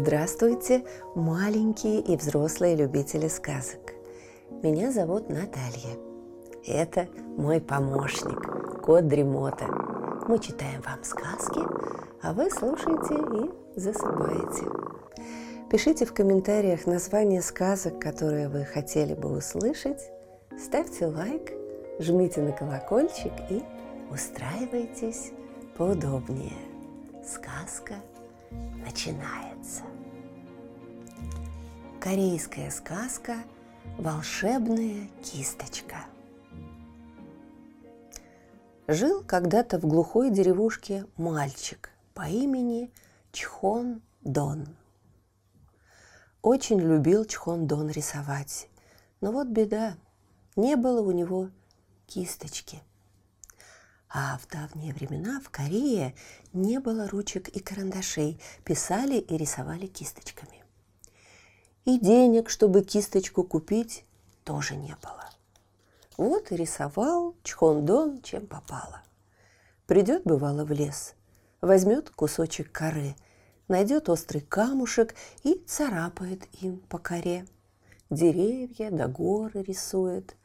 Здравствуйте, маленькие и взрослые любители сказок. Меня зовут Наталья. Это мой помощник, кот Дремота. Мы читаем вам сказки, а вы слушаете и засыпаете. Пишите в комментариях название сказок, которые вы хотели бы услышать. Ставьте лайк, жмите на колокольчик и устраивайтесь поудобнее. Сказка начинается. Корейская сказка «Волшебная кисточка». Жил когда-то в глухой деревушке мальчик по имени Чхон Дон. Очень любил Чхон Дон рисовать, но вот беда, не было у него кисточки. А в давние времена в Корее не было ручек и карандашей, писали и рисовали кисточками. И денег, чтобы кисточку купить, тоже не было. Вот и рисовал Чхондон, чем попало. Придет, бывало, в лес, возьмет кусочек коры, найдет острый камушек и царапает им по коре. Деревья да горы рисует,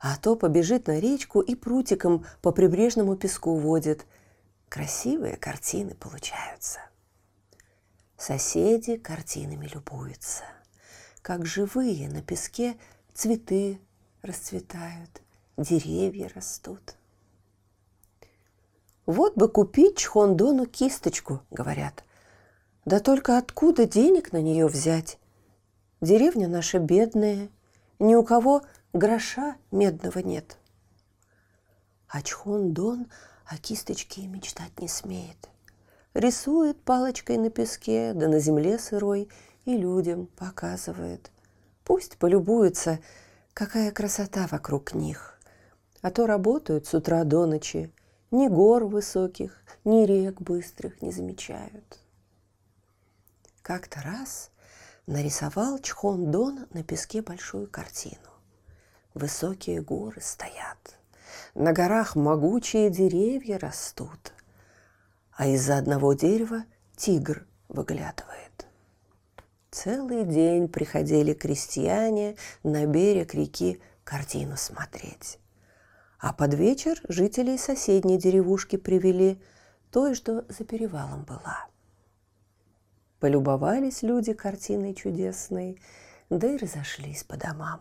а то побежит на речку и прутиком по прибрежному песку водит. Красивые картины получаются. Соседи картинами любуются. Как живые на песке цветы расцветают, деревья растут. Вот бы купить Чхондону кисточку, говорят. Да только откуда денег на нее взять? Деревня наша бедная, ни у кого гроша медного нет. А Чхон Дон о кисточке и мечтать не смеет. Рисует палочкой на песке, да на земле сырой, и людям показывает. Пусть полюбуются, какая красота вокруг них. А то работают с утра до ночи, ни гор высоких, ни рек быстрых не замечают. Как-то раз нарисовал Чхон Дон на песке большую картину. Высокие горы стоят, на горах могучие деревья растут, а из-за одного дерева тигр выглядывает. Целый день приходили крестьяне на берег реки картину смотреть. А под вечер жителей соседней деревушки привели той, что за перевалом была. Полюбовались люди картиной чудесной, да и разошлись по домам.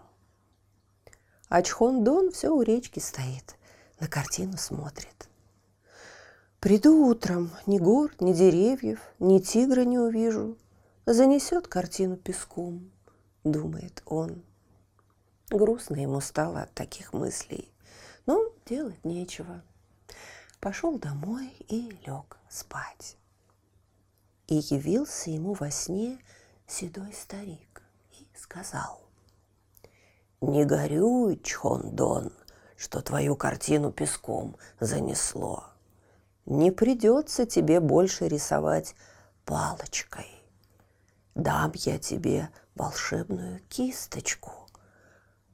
А Чхон-Дон все у речки стоит, на картину смотрит. Приду утром, ни гор, ни деревьев, ни тигра не увижу. Занесет картину песком, думает он. Грустно ему стало от таких мыслей, но делать нечего. Пошел домой и лег спать. И явился ему во сне седой старик и сказал, не горюй, Чхондон, что твою картину песком занесло. Не придется тебе больше рисовать палочкой. Дам я тебе волшебную кисточку.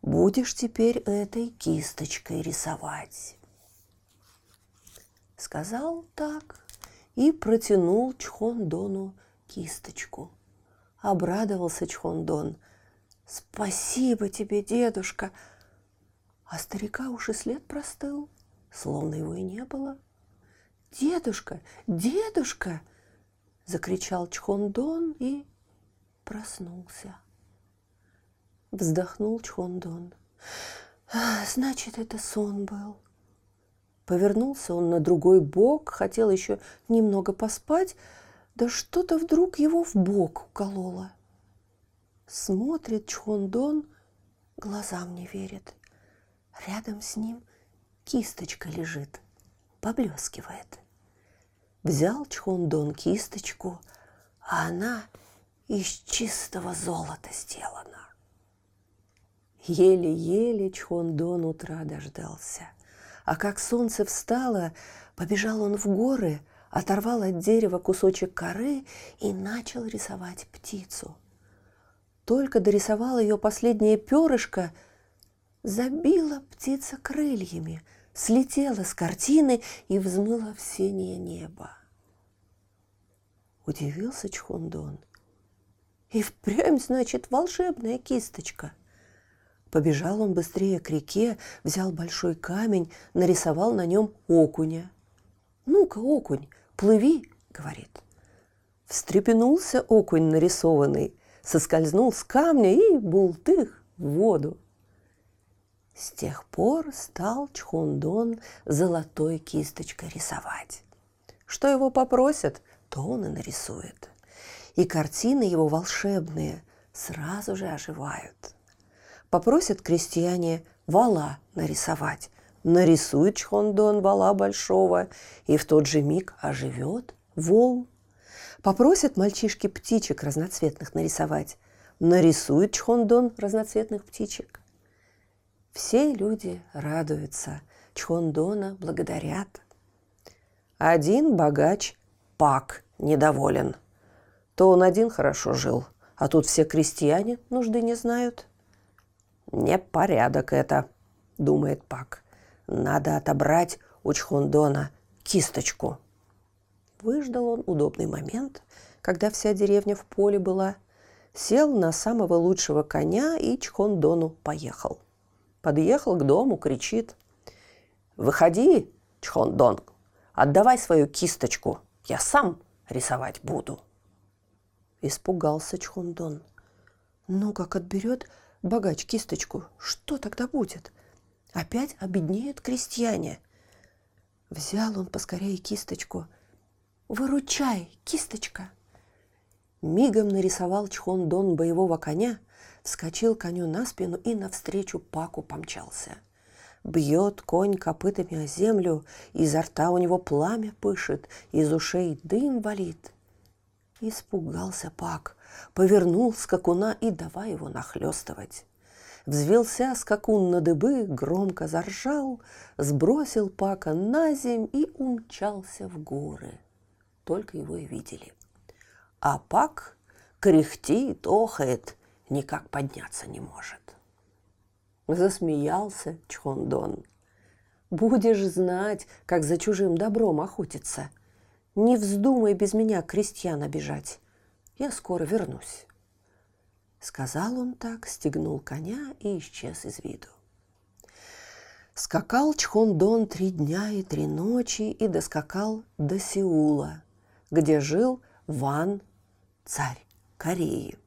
Будешь теперь этой кисточкой рисовать. Сказал так и протянул Чхондону кисточку. Обрадовался Чхондон – «Спасибо тебе, дедушка!» А старика уж и след простыл, словно его и не было. «Дедушка! Дедушка!» — закричал Чхондон и проснулся. Вздохнул Чхондон. «Значит, это сон был». Повернулся он на другой бок, хотел еще немного поспать, да что-то вдруг его в бок укололо. Смотрит Чхондон, глазам не верит. Рядом с ним кисточка лежит, поблескивает. Взял Чхондон кисточку, а она из чистого золота сделана. Еле-еле Чхондон утра дождался. А как солнце встало, побежал он в горы, оторвал от дерева кусочек коры и начал рисовать птицу – только дорисовал ее последнее перышко, забила птица крыльями, слетела с картины и взмыла в синее небо. Удивился Чхундон И впрямь, значит, волшебная кисточка. Побежал он быстрее к реке, взял большой камень, нарисовал на нем окуня. «Ну-ка, окунь, плыви!» — говорит. Встрепенулся окунь нарисованный, соскользнул с камня и бултых в воду. С тех пор стал Чхундон золотой кисточкой рисовать. Что его попросят, то он и нарисует. И картины его волшебные сразу же оживают. Попросят крестьяне вала нарисовать. Нарисует Чхондон вала большого, и в тот же миг оживет вол. Попросят мальчишки птичек разноцветных нарисовать. Нарисует Чхондон разноцветных птичек. Все люди радуются, Чхондона благодарят. Один богач Пак недоволен. То он один хорошо жил, а тут все крестьяне нужды не знают. Непорядок это, думает Пак. Надо отобрать у Чхондона кисточку. Выждал он удобный момент, когда вся деревня в поле была, сел на самого лучшего коня и Чхондону поехал подъехал к дому, кричит. «Выходи, Чхондон, отдавай свою кисточку, я сам рисовать буду». Испугался Чхондон. Ну, как отберет богач кисточку, что тогда будет? Опять обеднеют крестьяне. Взял он поскорее кисточку. «Выручай, кисточка!» Мигом нарисовал Чхондон боевого коня вскочил коню на спину и навстречу Паку помчался. Бьет конь копытами о землю, изо рта у него пламя пышет, из ушей дым валит. Испугался Пак, повернул скакуна и давай его нахлестывать. Взвелся скакун на дыбы, громко заржал, сбросил Пака на земь и умчался в горы. Только его и видели. А Пак кряхтит, охает, никак подняться не может. Засмеялся Чхондон. Будешь знать, как за чужим добром охотиться. Не вздумай без меня крестьян обижать. Я скоро вернусь. Сказал он так, стегнул коня и исчез из виду. Скакал Чхондон три дня и три ночи и доскакал до Сеула, где жил Ван, царь Кореи.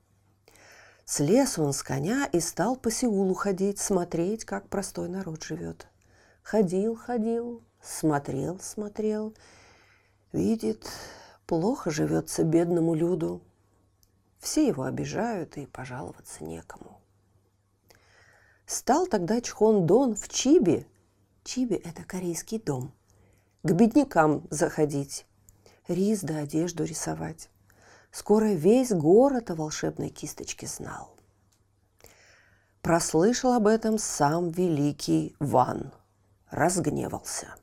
Слез он с коня и стал по Сеулу ходить, смотреть, как простой народ живет. Ходил, ходил, смотрел, смотрел. Видит, плохо живется бедному люду. Все его обижают, и пожаловаться некому. Стал тогда Чхон Дон в Чибе, Чибе – это корейский дом, к беднякам заходить, рис да одежду рисовать. Скоро весь город о волшебной кисточке знал. Прослышал об этом сам великий Ван. Разгневался.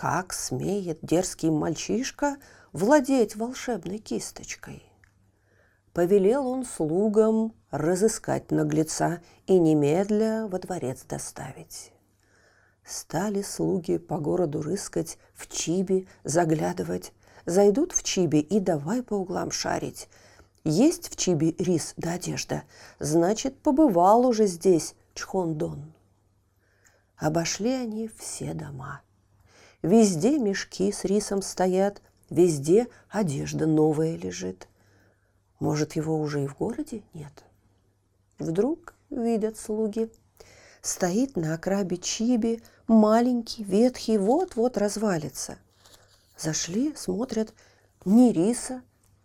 Как смеет дерзкий мальчишка владеть волшебной кисточкой? Повелел он слугам разыскать наглеца и немедля во дворец доставить. Стали слуги по городу рыскать, в чиби заглядывать, Зайдут в Чиби и давай по углам шарить. Есть в Чиби рис да одежда, значит, побывал уже здесь Чхондон. Обошли они все дома. Везде мешки с рисом стоят, везде одежда новая лежит. Может, его уже и в городе нет? Вдруг видят слуги. Стоит на окрабе Чиби, маленький, ветхий, вот-вот развалится – Зашли, смотрят, ни риса,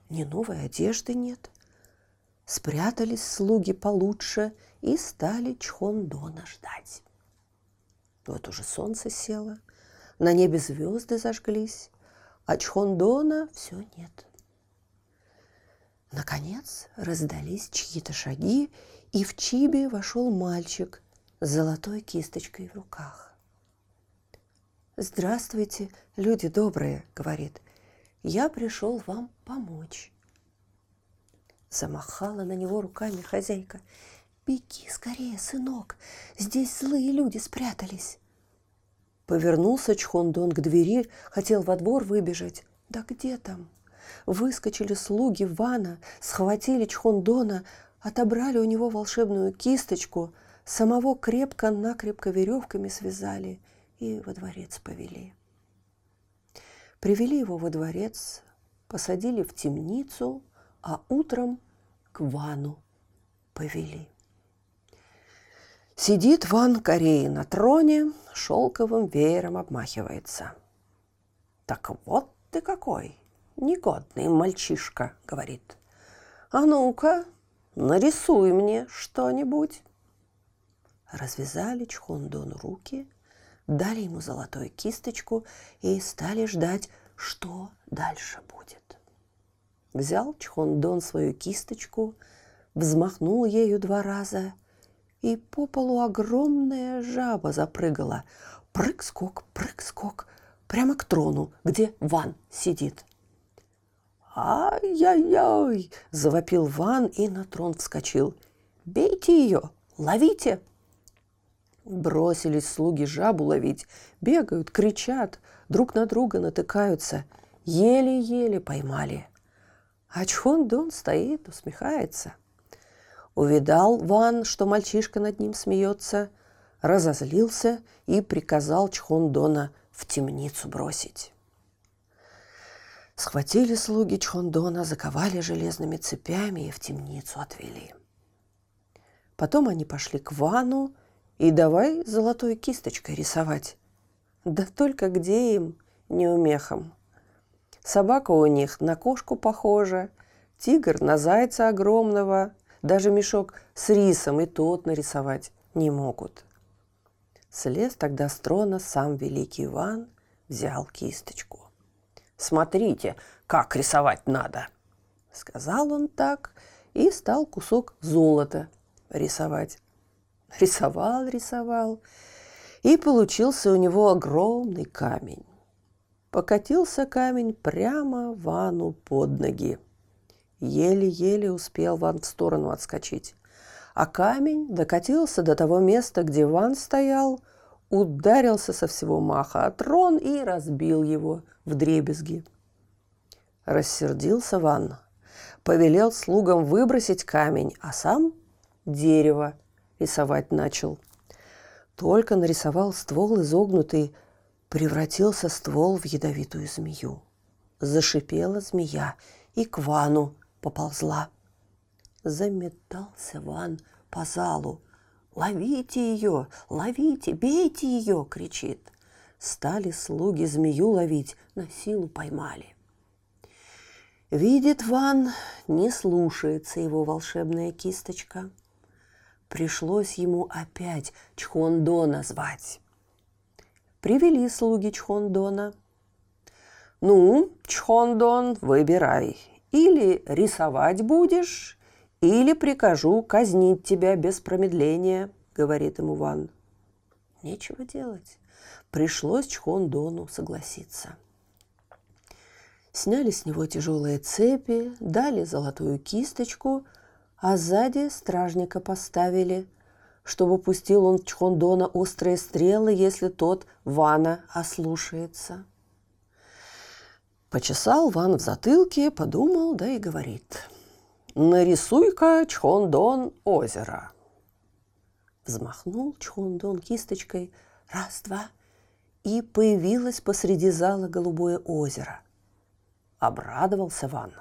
ни новой одежды нет. Спрятались слуги получше и стали Чхондона ждать. Вот уже солнце село, на небе звезды зажглись, а Чхондона все нет. Наконец раздались чьи-то шаги, и в Чибе вошел мальчик с золотой кисточкой в руках. «Здравствуйте, люди добрые», — говорит. «Я пришел вам помочь». Замахала на него руками хозяйка. «Беги скорее, сынок, здесь злые люди спрятались». Повернулся Чхондон к двери, хотел во двор выбежать. Да где там? Выскочили слуги Вана, схватили Чхондона, отобрали у него волшебную кисточку, самого крепко-накрепко веревками связали и во дворец повели. Привели его во дворец, посадили в темницу, а утром к Вану повели. Сидит Ван Кореи на троне, шелковым веером обмахивается. «Так вот ты какой, негодный мальчишка», — говорит. «А ну-ка, нарисуй мне что-нибудь». Развязали Чхондон руки, дали ему золотую кисточку и стали ждать, что дальше будет. Взял Чхондон свою кисточку, взмахнул ею два раза — и по полу огромная жаба запрыгала. Прыг-скок, прыг-скок, прямо к трону, где Ван сидит. «Ай-яй-яй!» – завопил Ван и на трон вскочил. «Бейте ее! Ловите!» Бросились слуги жабу ловить, бегают, кричат, друг на друга натыкаются. Еле-еле поймали. А Чхон Дон стоит, усмехается – Увидал Ван, что мальчишка над ним смеется, разозлился и приказал Чхондона в темницу бросить. Схватили слуги Чхондона, заковали железными цепями и в темницу отвели. Потом они пошли к Вану и давай золотой кисточкой рисовать. Да только где им, неумехам. Собака у них на кошку похожа, тигр на зайца огромного – даже мешок с рисом и тот нарисовать не могут. Слез тогда с трона сам великий Иван, взял кисточку. «Смотрите, как рисовать надо!» Сказал он так и стал кусок золота рисовать. Рисовал, рисовал, и получился у него огромный камень. Покатился камень прямо Вану под ноги. Еле-еле успел Ван в сторону отскочить. А камень докатился до того места, где Ван стоял, ударился со всего маха о трон и разбил его в дребезги. Рассердился Ван, повелел слугам выбросить камень, а сам дерево рисовать начал. Только нарисовал ствол изогнутый, превратился ствол в ядовитую змею. Зашипела змея и к Вану поползла. Заметался Ван по залу. «Ловите ее! Ловите! Бейте ее!» — кричит. Стали слуги змею ловить, на силу поймали. Видит Ван, не слушается его волшебная кисточка. Пришлось ему опять Чхондона звать. Привели слуги Чхондона. «Ну, Чхондон, выбирай, или рисовать будешь, или прикажу казнить тебя без промедления, говорит ему Ван. Нечего делать. Пришлось Чхон согласиться. Сняли с него тяжелые цепи, дали золотую кисточку, а сзади стражника поставили, чтобы пустил он Чхондона острые стрелы, если тот Вана ослушается. Почесал Ван в затылке, подумал, да и говорит. «Нарисуй-ка, Чхондон, озеро!» Взмахнул Чхондон кисточкой, раз-два, и появилось посреди зала голубое озеро. Обрадовался Ван.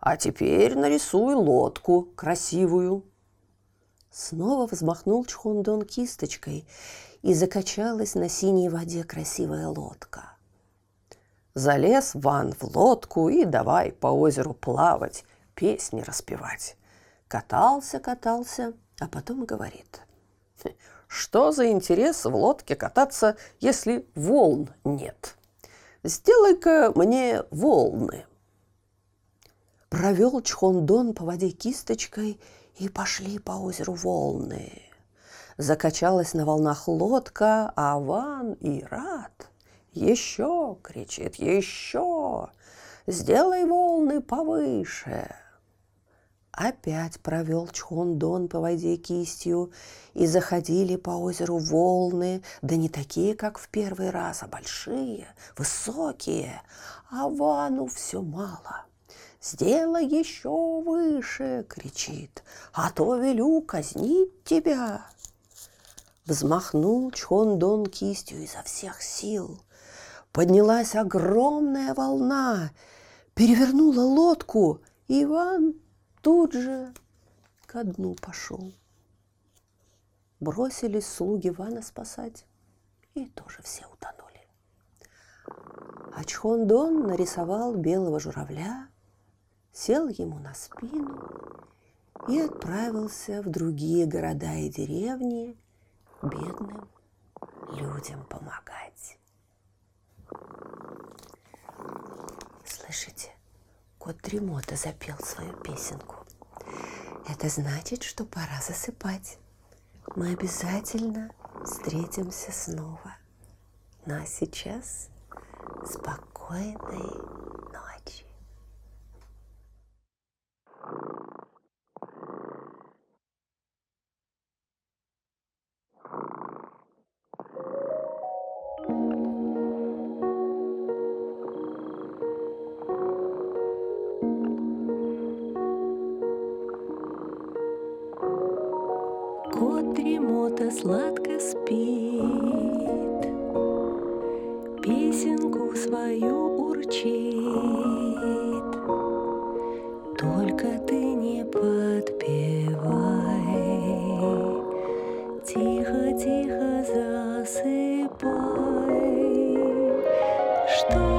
«А теперь нарисуй лодку красивую!» Снова взмахнул Чхондон кисточкой, и закачалась на синей воде красивая лодка – Залез Ван в лодку и давай по озеру плавать, песни распевать. Катался, катался, а потом говорит. Что за интерес в лодке кататься, если волн нет? Сделай-ка мне волны. Провел Чхондон по воде кисточкой, и пошли по озеру волны. Закачалась на волнах лодка, а Ван и рад – еще, кричит, еще! Сделай волны повыше! Опять провел Чхондон по воде кистью, и заходили по озеру волны, да не такие, как в первый раз, а большие, высокие, а Вану все мало. Сделай еще выше, кричит, а то велю казнить тебя. Взмахнул Чхондон кистью изо всех сил. Поднялась огромная волна, перевернула лодку, и Иван тут же ко дну пошел. Бросились слуги Ивана спасать, и тоже все утонули. А Чхондон нарисовал белого журавля, сел ему на спину и отправился в другие города и деревни бедным людям помогать. Слышите, кот Дремота запел свою песенку. Это значит, что пора засыпать. Мы обязательно встретимся снова. Ну а сейчас спокойной ночи. Сладко спит, Песенку свою урчит. Только ты не подпевай, Тихо-тихо засыпай, Чтобы